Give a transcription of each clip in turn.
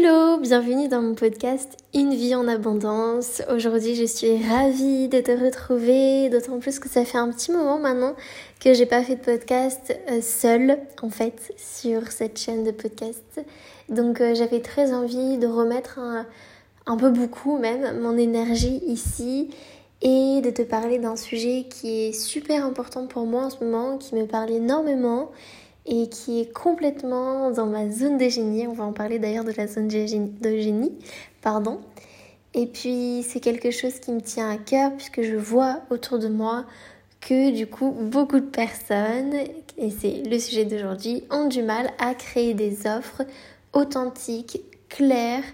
Hello, bienvenue dans mon podcast Une vie en abondance. Aujourd'hui, je suis ravie de te retrouver, d'autant plus que ça fait un petit moment maintenant que j'ai pas fait de podcast euh, seule en fait sur cette chaîne de podcast. Donc euh, j'avais très envie de remettre un, un peu beaucoup même mon énergie ici et de te parler d'un sujet qui est super important pour moi en ce moment, qui me parle énormément et qui est complètement dans ma zone de génie. On va en parler d'ailleurs de la zone de génie, pardon. Et puis c'est quelque chose qui me tient à cœur puisque je vois autour de moi que du coup beaucoup de personnes, et c'est le sujet d'aujourd'hui, ont du mal à créer des offres authentiques, claires,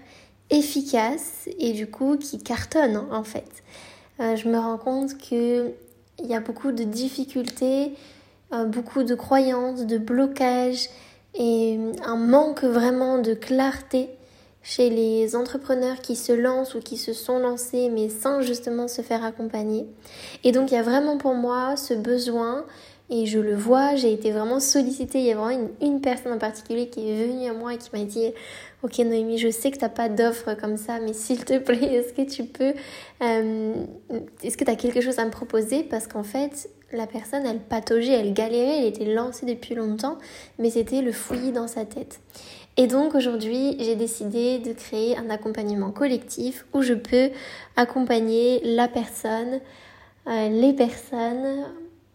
efficaces et du coup qui cartonnent en fait. Euh, je me rends compte qu'il y a beaucoup de difficultés beaucoup de croyances, de blocages et un manque vraiment de clarté chez les entrepreneurs qui se lancent ou qui se sont lancés mais sans justement se faire accompagner. Et donc il y a vraiment pour moi ce besoin et je le vois, j'ai été vraiment sollicitée. Il y a vraiment une, personne en particulier qui est venue à moi et qui m'a dit Ok, Noémie, je sais que tu n'as pas d'offre comme ça, mais s'il te plaît, est-ce que tu peux. Euh, est-ce que tu as quelque chose à me proposer? Parce qu'en fait, la personne, elle pataugeait, elle galérait, elle était lancée depuis longtemps, mais c'était le fouillis dans sa tête. Et donc aujourd'hui, j'ai décidé de créer un accompagnement collectif où je peux accompagner la personne, euh, les personnes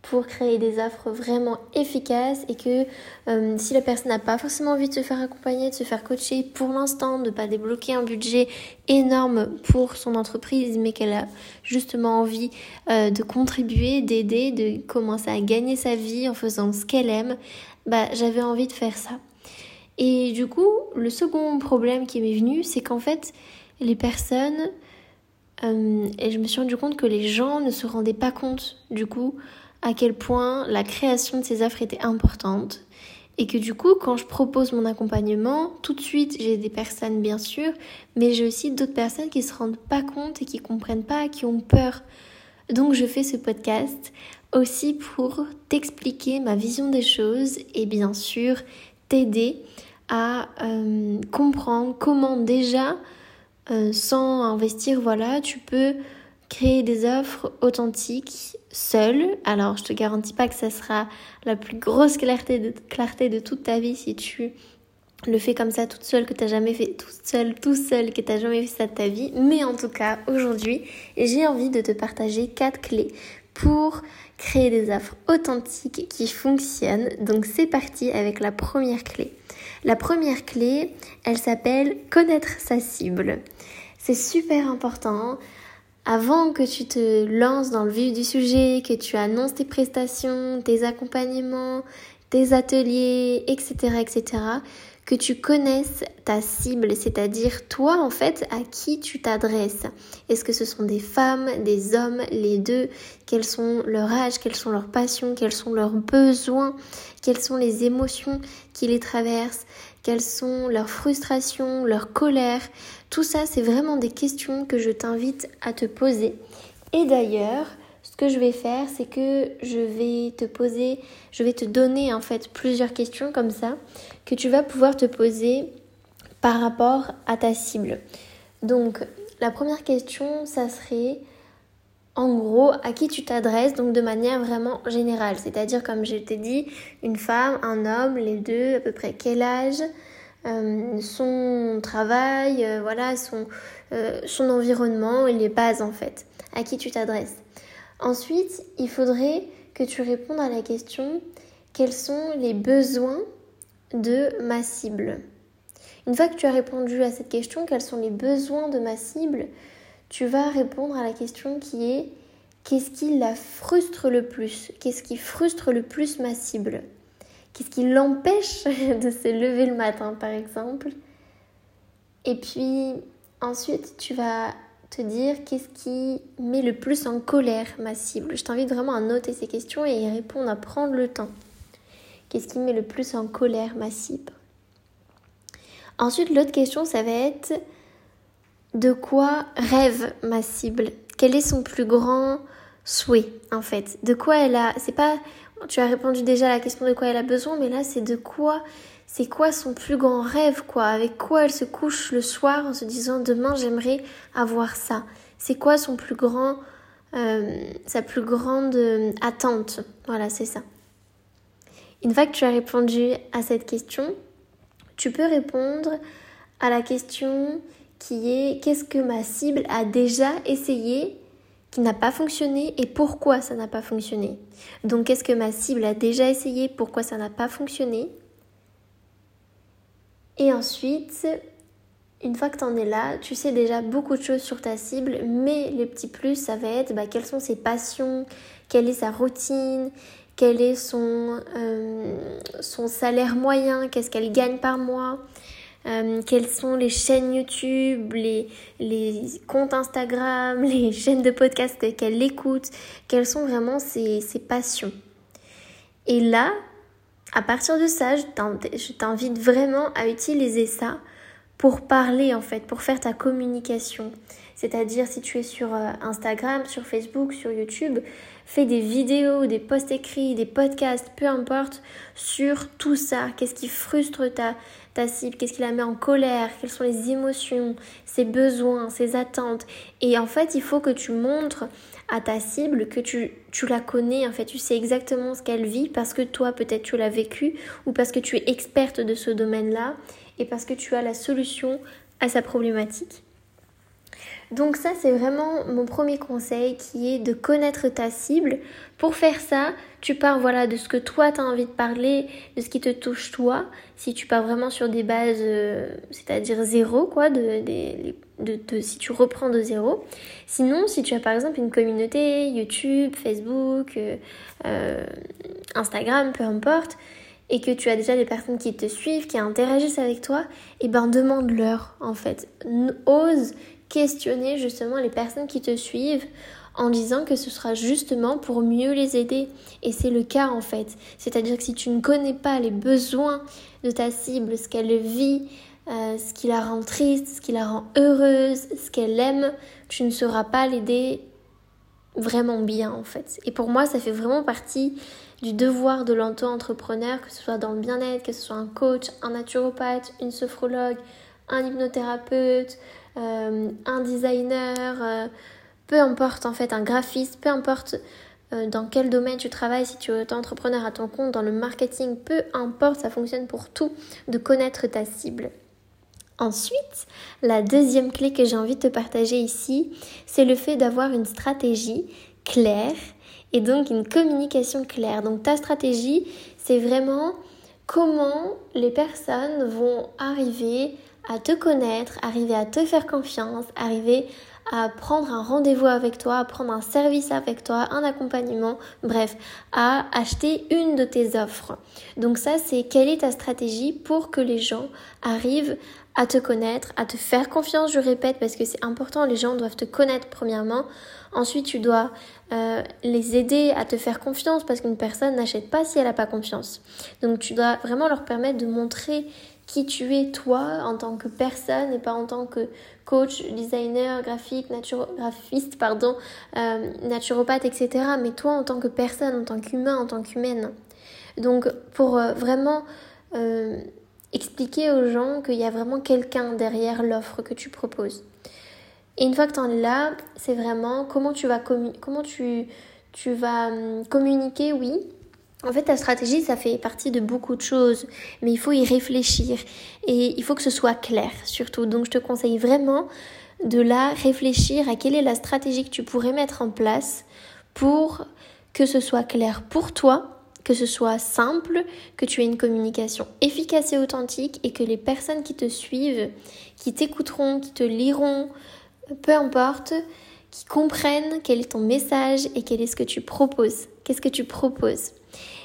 pour créer des offres vraiment efficaces et que euh, si la personne n'a pas forcément envie de se faire accompagner, de se faire coacher pour l'instant, de ne pas débloquer un budget énorme pour son entreprise, mais qu'elle a justement envie euh, de contribuer, d'aider, de commencer à gagner sa vie en faisant ce qu'elle aime, bah j'avais envie de faire ça. Et du coup, le second problème qui m'est venu, c'est qu'en fait, les personnes, euh, et je me suis rendu compte que les gens ne se rendaient pas compte du coup à quel point la création de ces offres était importante. Et que du coup quand je propose mon accompagnement tout de suite j'ai des personnes bien sûr mais j'ai aussi d'autres personnes qui se rendent pas compte et qui comprennent pas qui ont peur. Donc je fais ce podcast aussi pour t'expliquer ma vision des choses et bien sûr t'aider à euh, comprendre comment déjà euh, sans investir voilà tu peux créer des offres authentiques seule. Alors, je te garantis pas que ça sera la plus grosse clarté de, toute ta vie si tu le fais comme ça toute seule, que tu jamais fait tout seul, tout seul, que tu jamais fait ça de ta vie. Mais en tout cas, aujourd'hui, j'ai envie de te partager quatre clés pour créer des offres authentiques qui fonctionnent. Donc c'est parti avec la première clé. La première clé, elle s'appelle connaître sa cible. C'est super important avant que tu te lances dans le vif du sujet, que tu annonces tes prestations, tes accompagnements, tes ateliers, etc., etc., que tu connaisses ta cible, c'est-à-dire toi en fait à qui tu t'adresses. Est-ce que ce sont des femmes, des hommes, les deux? Quels sont leur âge Quelles sont leurs passions? Quels sont leurs besoins? Quelles sont les émotions qui les traversent? Quelles sont leurs frustrations, leurs colères? Tout ça, c'est vraiment des questions que je t'invite à te poser. Et d'ailleurs, ce que je vais faire, c'est que je vais te poser, je vais te donner en fait plusieurs questions comme ça que tu vas pouvoir te poser par rapport à ta cible. Donc, la première question, ça serait en gros à qui tu t'adresses, donc de manière vraiment générale. C'est-à-dire, comme je t'ai dit, une femme, un homme, les deux, à peu près quel âge, euh, son travail, euh, voilà, son, euh, son environnement et les bases en fait. À qui tu t'adresses. Ensuite, il faudrait que tu répondes à la question quels sont les besoins de ma cible? Une fois que tu as répondu à cette question, quels sont les besoins de ma cible Tu vas répondre à la question qui est qu'est-ce qui la frustre le plus? Qu'est-ce qui frustre le plus ma cible? Qu'est-ce qui l'empêche de se lever le matin, par exemple? Et puis ensuite, tu vas te dire qu'est-ce qui met le plus en colère ma cible? Je t'invite vraiment à noter ces questions et y répondre, à prendre le temps. Qu'est-ce qui met le plus en colère ma cible? Ensuite, l'autre question, ça va être de quoi rêve ma cible? Quel est son plus grand souhait en fait? De quoi elle a C'est pas tu as répondu déjà à la question de quoi elle a besoin, mais là c'est de quoi c'est quoi son plus grand rêve, quoi? Avec quoi elle se couche le soir en se disant demain j'aimerais avoir ça? C'est quoi son plus grand, euh, sa plus grande euh, attente? Voilà, c'est ça. Une fois que tu as répondu à cette question, tu peux répondre à la question qui est qu'est-ce que ma cible a déjà essayé qui n'a pas fonctionné et pourquoi ça n'a pas fonctionné. Donc qu'est-ce que ma cible a déjà essayé, pourquoi ça n'a pas fonctionné et ensuite, une fois que tu en es là, tu sais déjà beaucoup de choses sur ta cible, mais les petits plus, ça va être bah, quelles sont ses passions, quelle est sa routine, quel est son, euh, son salaire moyen, qu'est-ce qu'elle gagne par mois, euh, quelles sont les chaînes YouTube, les, comptes Instagram, les chaînes de podcast qu'elle écoute, quelles sont vraiment ses, ses passions? Et là, à partir de ça, je t'invite vraiment à utiliser ça pour parler en fait, pour faire ta communication. C'est-à-dire si tu es sur euh, Instagram, sur Facebook, sur YouTube, fais des vidéos, des posts écrits, des podcasts, peu importe, sur tout ça. Qu'est-ce qui frustre ta, ta cible, qu'est-ce qui la met en colère, quelles sont les émotions, ses besoins, ses attentes. Et en fait, il faut que tu montres à ta cible que tu, tu la connais, en fait, tu sais exactement ce qu'elle vit parce que toi, peut-être tu l'as vécu ou parce que tu es experte de ce domaine-là et parce que tu as la solution à sa problématique. Donc ça, c'est vraiment mon premier conseil qui est de connaître ta cible. Pour faire ça, tu pars voilà de ce que toi tu as envie de parler, de ce qui te touche toi. Si tu pars vraiment sur des bases, euh, c'est-à-dire zéro quoi, de, de, si tu reprends de zéro. Sinon, si tu as par exemple une communauté YouTube, Facebook, euh, euh, Instagram, peu importe, et que tu as déjà des personnes qui te suivent, qui interagissent avec toi, et eh ben demande-leur en fait. Ose questionner justement les personnes qui te suivent en disant que ce sera justement pour mieux les aider. Et c'est le cas en fait. C'est-à-dire que si tu ne connais pas les besoins de ta cible, ce qu'elle vit, euh, ce qui la rend triste, ce qui la rend heureuse, ce qu'elle aime, tu ne sauras pas l'aider vraiment bien en fait. Et pour moi, ça fait vraiment partie du devoir de l'auto-entrepreneur, que ce soit dans le bien-être, que ce soit un coach, un naturopathe, une sophrologue, un hypnothérapeute, un designer, euh, peu importe en fait, un graphiste, peu importe euh, dans quel domaine tu travailles, si tu es entrepreneur à ton compte, dans le marketing, peu importe, ça fonctionne pour tout, de connaître ta cible. Ensuite, la deuxième clé que j'ai envie de te partager ici, c'est le fait d'avoir une stratégie claire et donc une communication claire. Donc ta stratégie, c'est vraiment comment les personnes vont arriver à te connaître, arriver à te faire confiance, arriver à prendre un rendez-vous avec toi, à prendre un service avec toi, un accompagnement, bref, à acheter une de tes offres. Donc ça, c'est quelle est ta stratégie pour que les gens arrivent à te connaître, à te faire confiance, je répète, parce que c'est important, les gens doivent te connaître premièrement. Ensuite, tu dois euh, les aider à te faire confiance parce qu'une personne n'achète pas si elle n'a pas confiance. Donc tu dois vraiment leur permettre de montrer qui tu es toi en tant que personne et pas en tant que coach, designer, graphique, graphiste, pardon, euh, naturopathe, etc. Mais toi en tant que personne, en tant qu'humain, en tant qu'humaine. Donc pour euh, vraiment euh, expliquer aux gens qu'il y a vraiment quelqu'un derrière l'offre que tu proposes. Et une fois que tu en es là, c'est vraiment comment tu vas, comment tu, tu vas hum, communiquer, oui, en fait, ta stratégie, ça fait partie de beaucoup de choses, mais il faut y réfléchir et il faut que ce soit clair surtout. Donc, je te conseille vraiment de la réfléchir à quelle est la stratégie que tu pourrais mettre en place pour que ce soit clair pour toi, que ce soit simple, que tu aies une communication efficace et authentique et que les personnes qui te suivent, qui t'écouteront, qui te liront, peu importe, qui comprennent quel est ton message et quel est ce que tu proposes. Qu'est-ce que tu proposes?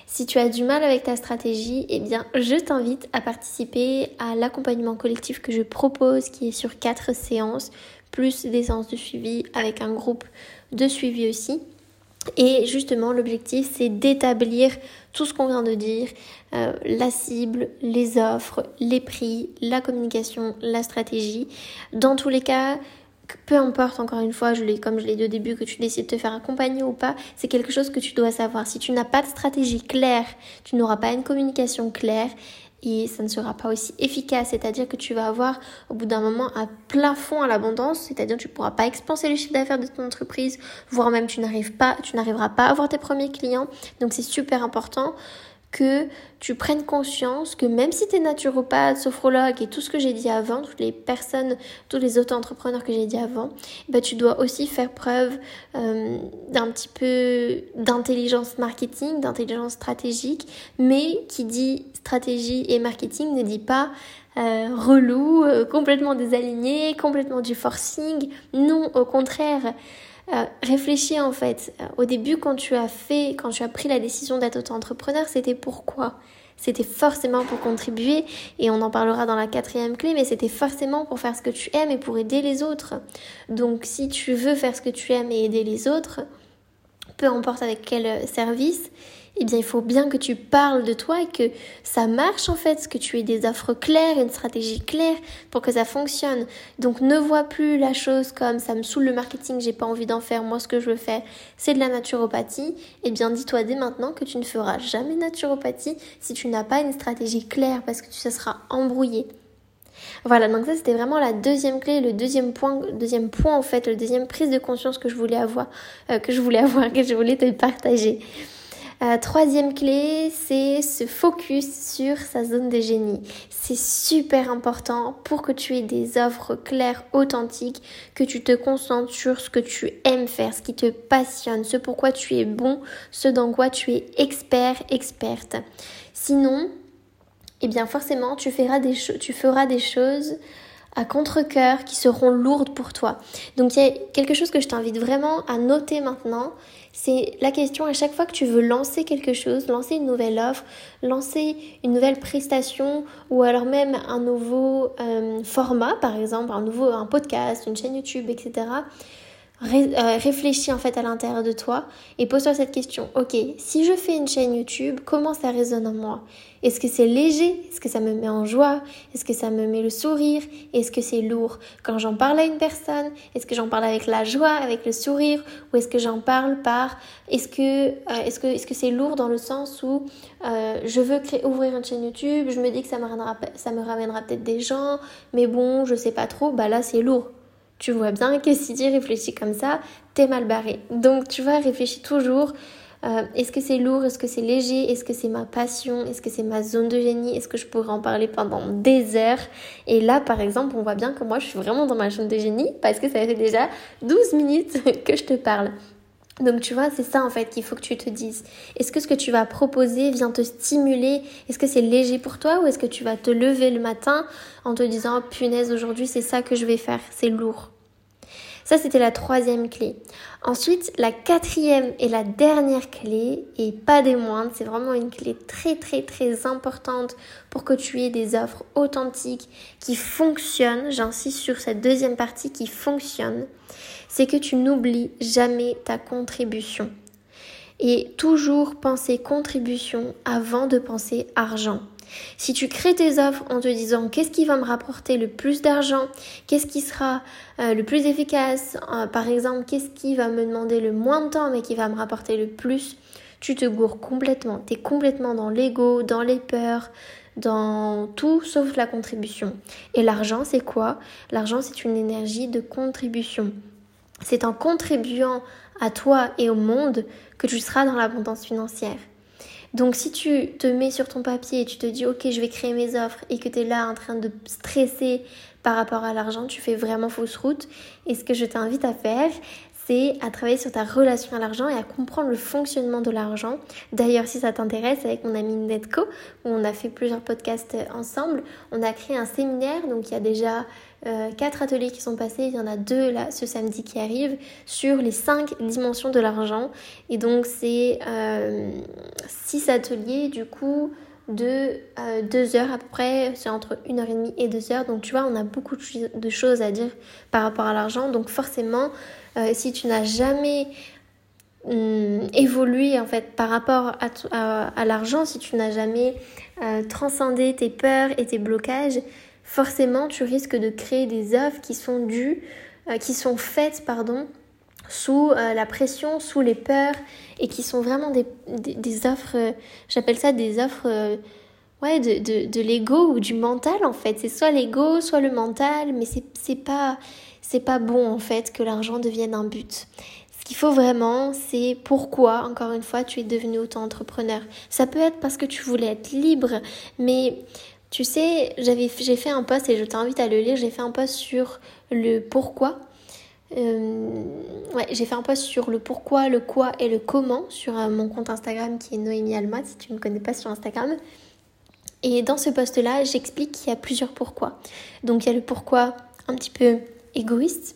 Si tu as du mal avec ta stratégie, eh bien, je t'invite à participer à l'accompagnement collectif que je propose, qui est sur 4 séances, plus des séances de suivi avec un groupe de suivi aussi. Et justement, l'objectif, c'est d'établir tout ce qu'on vient de dire, euh, la cible, les offres, les prix, la communication, la stratégie. Dans tous les cas, peu importe encore une fois, comme je l'ai dit au début, que tu décides de te faire accompagner ou pas, c'est quelque chose que tu dois savoir. Si tu n'as pas de stratégie claire, tu n'auras pas une communication claire et ça ne sera pas aussi efficace. C'est-à-dire que tu vas avoir au bout d'un moment un plafond à l'abondance, c'est-à-dire que tu ne pourras pas expanser le chiffre d'affaires de ton entreprise, voire même tu n'arrives pas, tu n'arriveras pas à avoir tes premiers clients. Donc c'est super important que tu prennes conscience que même si tu es naturopathe, sophrologue et tout ce que j'ai dit avant, toutes les personnes, tous les auto-entrepreneurs que j'ai dit avant, bah, tu dois aussi faire preuve euh, d'un petit peu d'intelligence marketing, d'intelligence stratégique, mais qui dit stratégie et marketing ne dit pas euh, relou, euh, complètement désaligné, complètement du forcing. Non, au contraire. Euh, réfléchis en fait. Euh, au début, quand tu as fait, quand tu as pris la décision d'être auto-entrepreneur, c'était pourquoi? C'était forcément pour contribuer, et on en parlera dans la quatrième clé, mais c'était forcément pour faire ce que tu aimes et pour aider les autres. Donc si tu veux faire ce que tu aimes et aider les autres, peu importe avec quel service, eh bien, il faut bien que tu parles de toi et que ça marche en fait, que tu aies des offres claires, une stratégie claire pour que ça fonctionne. Donc, ne vois plus la chose comme ça me saoule le marketing, j'ai pas envie d'en faire. Moi, ce que je veux faire, c'est de la naturopathie. Eh bien, dis-toi dès maintenant que tu ne feras jamais naturopathie si tu n'as pas une stratégie claire parce que tu se seras embrouillé. Voilà, donc ça c'était vraiment la deuxième clé, le deuxième point, deuxième point en fait, le deuxième prise de conscience que je voulais avoir, euh, que je voulais avoir, que je voulais te partager. Euh, troisième clé, c'est se focus sur sa zone de génie. C'est super important pour que tu aies des offres claires, authentiques, que tu te concentres sur ce que tu aimes faire, ce qui te passionne, ce pourquoi tu es bon, ce dans quoi tu es expert, experte. Sinon, eh bien forcément, tu feras des, tu feras des choses à contre-coeur qui seront lourdes pour toi. Donc il y a quelque chose que je t'invite vraiment à noter maintenant, c'est la question à chaque fois que tu veux lancer quelque chose, lancer une nouvelle offre, lancer une nouvelle prestation ou alors même un nouveau euh, format, par exemple, un nouveau un podcast, une chaîne YouTube, etc. Euh, réfléchis en fait à l'intérieur de toi et pose-toi cette question. Ok, si je fais une chaîne YouTube, comment ça résonne en moi? Est-ce que c'est léger? Est-ce que ça me met en joie? Est-ce que ça me met le sourire? Est-ce que c'est lourd? Quand j'en parle à une personne, est-ce que j'en parle avec la joie, avec le sourire? Ou est-ce que j'en parle par... Est-ce que euh, est-ce c'est lourd dans le sens où euh, je veux ouvrir une chaîne YouTube, je me dis que ça me ramènera, ça me ramènera peut-être des gens, mais bon, je sais pas trop, bah là c'est lourd tu vois bien que si tu réfléchis comme ça, t'es mal barré. Donc tu vois, réfléchis toujours. Euh, est-ce que c'est lourd Est-ce que c'est léger Est-ce que c'est ma passion Est-ce que c'est ma zone de génie Est-ce que je pourrais en parler pendant des heures? Et là, par exemple, on voit bien que moi, je suis vraiment dans ma zone de génie parce que ça fait déjà 12 minutes que je te parle. Donc tu vois, c'est ça en fait qu'il faut que tu te dises. Est-ce que ce que tu vas proposer vient te stimuler? Est-ce que c'est léger pour toi ou est-ce que tu vas te lever le matin en te disant punaise aujourd'hui c'est ça que je vais faire, c'est lourd? Ça, c'était la troisième clé. Ensuite, la quatrième et la dernière clé, et pas des moindres, c'est vraiment une clé très très très importante pour que tu aies des offres authentiques qui fonctionnent. J'insiste sur cette deuxième partie qui fonctionne. C'est que tu n'oublies jamais ta contribution. Et toujours penser contribution avant de penser argent. Si tu crées tes offres en te disant qu'est-ce qui va me rapporter le plus d'argent, qu'est-ce qui sera euh, le plus efficace, euh, par exemple, qu'est-ce qui va me demander le moins de temps mais qui va me rapporter le plus, tu te gourres complètement. Tu es complètement dans l'ego, dans les peurs, dans tout sauf la contribution. Et l'argent, c'est quoi? L'argent, c'est une énergie de contribution. C'est en contribuant à toi et au monde que tu seras dans l'abondance financière. Donc si tu te mets sur ton papier et tu te dis ok je vais créer mes offres et que tu es là en train de stresser par rapport à l'argent, tu fais vraiment fausse route. Et ce que je t'invite à faire, c'est à travailler sur ta relation à l'argent et à comprendre le fonctionnement de l'argent. D'ailleurs, si ça t'intéresse, avec mon ami Netco, où on a fait plusieurs podcasts ensemble, on a créé un séminaire, donc il y a déjà euh, quatre ateliers qui sont passés, il y en a deux là ce samedi qui arrive, sur les cinq dimensions de l'argent. Et donc c'est euh, six ateliers du coup de euh, deux heures à près, c'est entre une heure et demie et deux heures. Donc tu vois, on a beaucoup de choses à dire par rapport à l'argent. Donc forcément, si tu n'as jamais hum, évolué en fait par rapport à, l'argent, si tu n'as jamais transcendé tes peurs et tes blocages, forcément tu risques de créer des offres qui sont dues, euh, qui sont faites, pardon, sous euh, la pression, sous les peurs et qui sont vraiment des, des, offres, euh, j'appelle ça des offres ouais, de, de, de l'ego ou du mental en fait. C'est soit l'ego, soit le mental, mais c'est pas, pas bon en fait que l'argent devienne un but. Ce qu'il faut vraiment, c'est pourquoi, encore une fois, tu es devenu auto-entrepreneur. Ça peut être parce que tu voulais être libre, mais tu sais, j'ai fait un post et je t'invite à le lire, j'ai fait un post sur le pourquoi. Euh, ouais, j'ai fait un post sur le pourquoi, le quoi et le comment sur euh, mon compte Instagram qui est Noémie Alma, si tu ne me connais pas sur Instagram. Et dans ce post-là, j'explique qu'il y a plusieurs pourquoi. Donc il y a le pourquoi un petit peu égoïste.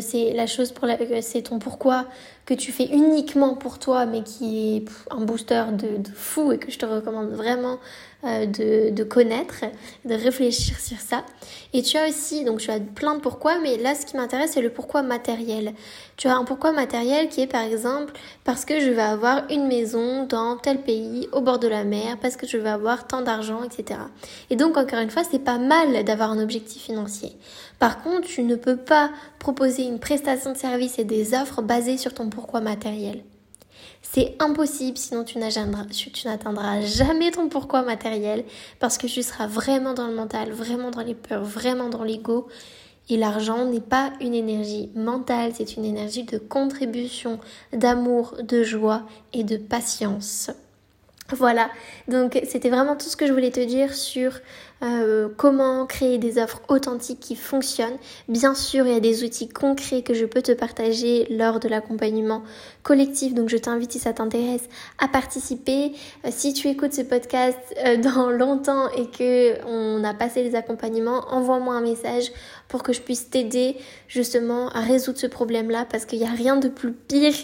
C'est la chose pour la, c'est ton pourquoi que tu fais uniquement pour toi, mais qui est un booster de, fou et que je te recommande vraiment euh, de, de, connaître, de réfléchir sur ça. Et tu as aussi, donc tu as plein de pourquoi, mais là ce qui m'intéresse c'est le pourquoi matériel. Tu as un pourquoi matériel qui est par exemple parce que je vais avoir une maison dans tel pays au bord de la mer, parce que je vais avoir tant d'argent, etc. Et donc encore une fois, c'est pas mal d'avoir un objectif financier. Par contre, tu ne peux pas proposer une prestation de service et des offres basées sur ton pourquoi matériel. C'est impossible, sinon tu n'atteindras jamais ton pourquoi matériel parce que tu seras vraiment dans le mental, vraiment dans les peurs, vraiment dans l'ego. Et l'argent n'est pas une énergie mentale, c'est une énergie de contribution, d'amour, de joie et de patience. Voilà, donc c'était vraiment tout ce que je voulais te dire sur euh, comment créer des offres authentiques qui fonctionnent. Bien sûr, il y a des outils concrets que je peux te partager lors de l'accompagnement collectif, donc je t'invite si ça t'intéresse à participer. Euh, si tu écoutes ce podcast euh, dans longtemps et que on a passé les accompagnements, envoie-moi un message pour que je puisse t'aider justement à résoudre ce problème-là parce qu'il n'y a rien de plus pire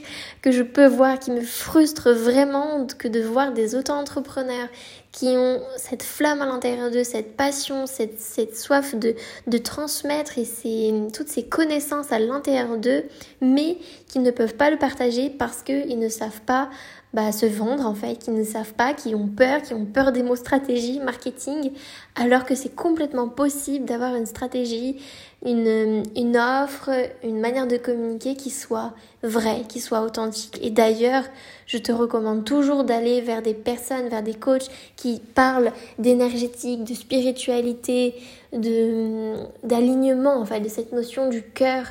que je peux voir qui me frustre vraiment que de voir des auto-entrepreneurs qui ont cette flamme à l'intérieur d'eux, cette passion, cette, cette soif de, de transmettre et ces, toutes ces connaissances à l'intérieur d'eux, mais qui ne peuvent pas le partager parce qu'ils ne savent pas bah, se vendre en fait, qui ne savent pas, qui ont peur, qui ont peur des mots stratégie, marketing, alors que c'est complètement possible d'avoir une stratégie, une, une offre, une manière de communiquer qui soit vraie, qui soit authentique. Et d'ailleurs, je te recommande toujours d'aller vers des personnes, vers des coachs qui parlent d'énergétique, de spiritualité, de d'alignement, en fait, de cette notion du cœur,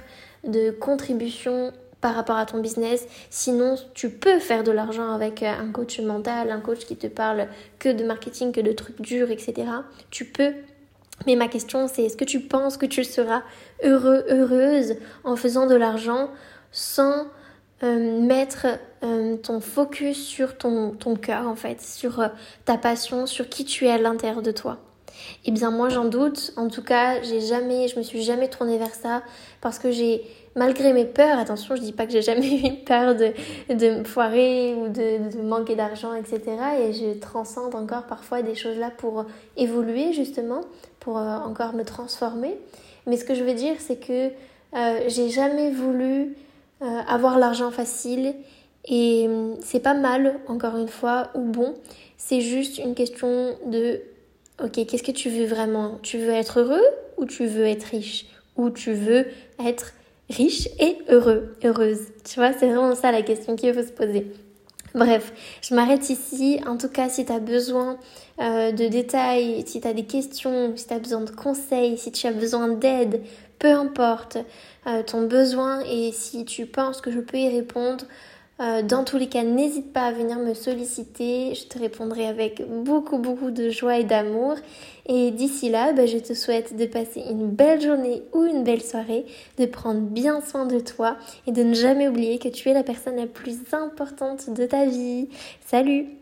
de contribution par rapport à ton business. Sinon, tu peux faire de l'argent avec euh, un coach mental, un coach qui te parle que de marketing, que de trucs durs, etc. Tu peux. Mais ma question, c'est est-ce que tu penses que tu seras heureux, heureuse en faisant de l'argent sans euh, mettre euh, ton focus sur ton, ton cœur, en fait, sur ta passion, sur qui tu es à l'intérieur de toi? Eh bien, moi, j'en doute. En tout cas, j'ai jamais, je me suis jamais tournée vers ça parce que j'ai malgré mes peurs, attention, je dis pas que j'ai jamais eu peur de, de me foirer ou de manquer d'argent, etc. Et je transcende encore parfois des choses là pour évoluer justement, pour euh, encore me transformer. Mais ce que je veux dire, c'est que euh, j'ai jamais voulu euh, avoir l'argent facile et hum, c'est pas mal, encore une fois, ou bon. C'est juste une question de, ok, qu'est-ce que tu veux vraiment? Tu veux être heureux ou tu veux être riche? Ou tu veux être riche et heureux, heureuse? Tu vois, c'est vraiment ça la question qu'il faut se poser. Bref, je m'arrête ici. En tout cas, si tu as besoin euh, de détails, si tu as des questions, si tu as besoin de conseils, si tu as besoin d'aide, peu importe euh, ton besoin et si tu penses que je peux y répondre, euh, dans tous les cas, n'hésite pas à venir me solliciter. Je te répondrai avec beaucoup, beaucoup de joie et d'amour. Et d'ici là, bah, je te souhaite de passer une belle journée ou une belle soirée, de prendre bien soin de toi et de ne jamais oublier que tu es la personne la plus importante de ta vie. Salut